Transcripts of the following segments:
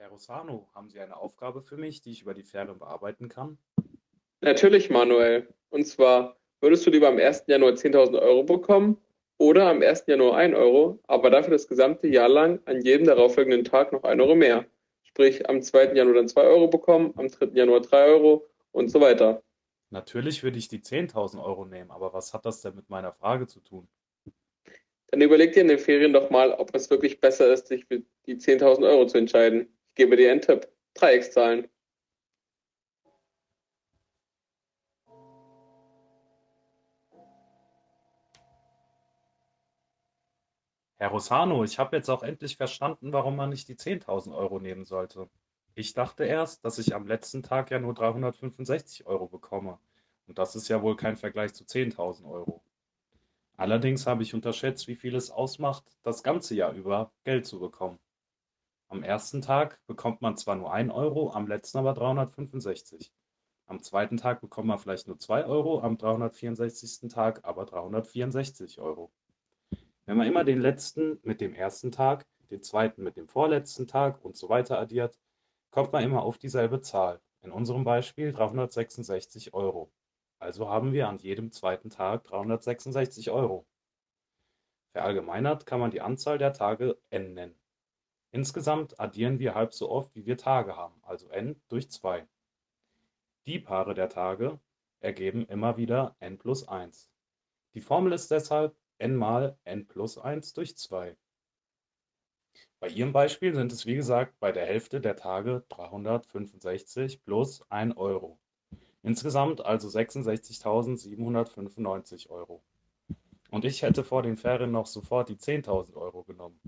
Herr Rossano, haben Sie eine Aufgabe für mich, die ich über die Ferne bearbeiten kann? Natürlich, Manuel. Und zwar, würdest du lieber am ersten Januar 10.000 Euro bekommen oder am ersten Januar 1 Euro, aber dafür das gesamte Jahr lang an jedem darauffolgenden Tag noch 1 Euro mehr? Sprich, am zweiten Januar dann 2 Euro bekommen, am dritten Januar 3 Euro und so weiter. Natürlich würde ich die 10.000 Euro nehmen, aber was hat das denn mit meiner Frage zu tun? Dann überleg dir in den Ferien doch mal, ob es wirklich besser ist, sich für die 10.000 Euro zu entscheiden. Gebe dir einen Tipp. Dreieckszahlen. Herr Rossano, ich habe jetzt auch endlich verstanden, warum man nicht die 10.000 Euro nehmen sollte. Ich dachte erst, dass ich am letzten Tag ja nur 365 Euro bekomme. Und das ist ja wohl kein Vergleich zu 10.000 Euro. Allerdings habe ich unterschätzt, wie viel es ausmacht, das ganze Jahr über Geld zu bekommen. Am ersten Tag bekommt man zwar nur 1 Euro, am letzten aber 365. Am zweiten Tag bekommt man vielleicht nur 2 Euro, am 364. Tag aber 364 Euro. Wenn man immer den letzten mit dem ersten Tag, den zweiten mit dem vorletzten Tag und so weiter addiert, kommt man immer auf dieselbe Zahl. In unserem Beispiel 366 Euro. Also haben wir an jedem zweiten Tag 366 Euro. Verallgemeinert kann man die Anzahl der Tage n nennen. Insgesamt addieren wir halb so oft, wie wir Tage haben, also n durch 2. Die Paare der Tage ergeben immer wieder n plus 1. Die Formel ist deshalb n mal n plus 1 durch 2. Bei Ihrem Beispiel sind es wie gesagt bei der Hälfte der Tage 365 plus 1 Euro. Insgesamt also 66.795 Euro. Und ich hätte vor den Ferien noch sofort die 10.000 Euro genommen.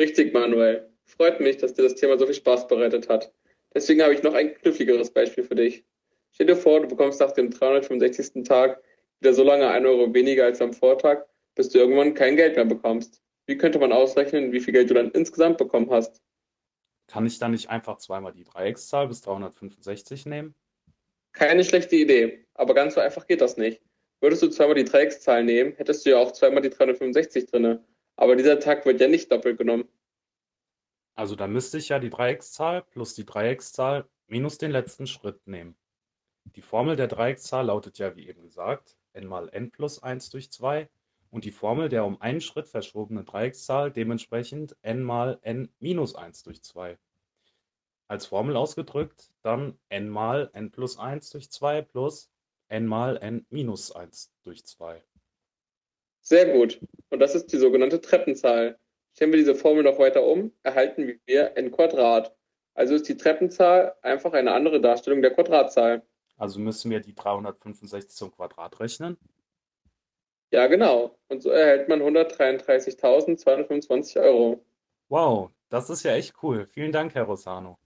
Richtig, Manuel. Freut mich, dass dir das Thema so viel Spaß bereitet hat. Deswegen habe ich noch ein kniffligeres Beispiel für dich. Stell dir vor, du bekommst nach dem 365. Tag wieder so lange 1 Euro weniger als am Vortag, bis du irgendwann kein Geld mehr bekommst. Wie könnte man ausrechnen, wie viel Geld du dann insgesamt bekommen hast? Kann ich dann nicht einfach zweimal die Dreieckszahl bis 365 nehmen? Keine schlechte Idee, aber ganz so einfach geht das nicht. Würdest du zweimal die Dreieckszahl nehmen, hättest du ja auch zweimal die 365 drinne. Aber dieser Tag wird ja nicht doppelt genommen. Also da müsste ich ja die Dreieckszahl plus die Dreieckszahl minus den letzten Schritt nehmen. Die Formel der Dreieckszahl lautet ja, wie eben gesagt, n mal n plus 1 durch 2 und die Formel der um einen Schritt verschobenen Dreieckszahl dementsprechend n mal n minus 1 durch 2. Als Formel ausgedrückt dann n mal n plus 1 durch 2 plus n mal n minus 1 durch 2. Sehr gut. Und das ist die sogenannte Treppenzahl. Stellen wir diese Formel noch weiter um, erhalten wir n Quadrat. Also ist die Treppenzahl einfach eine andere Darstellung der Quadratzahl. Also müssen wir die 365 zum Quadrat rechnen. Ja, genau. Und so erhält man 133.225 Euro. Wow, das ist ja echt cool. Vielen Dank, Herr Rossano.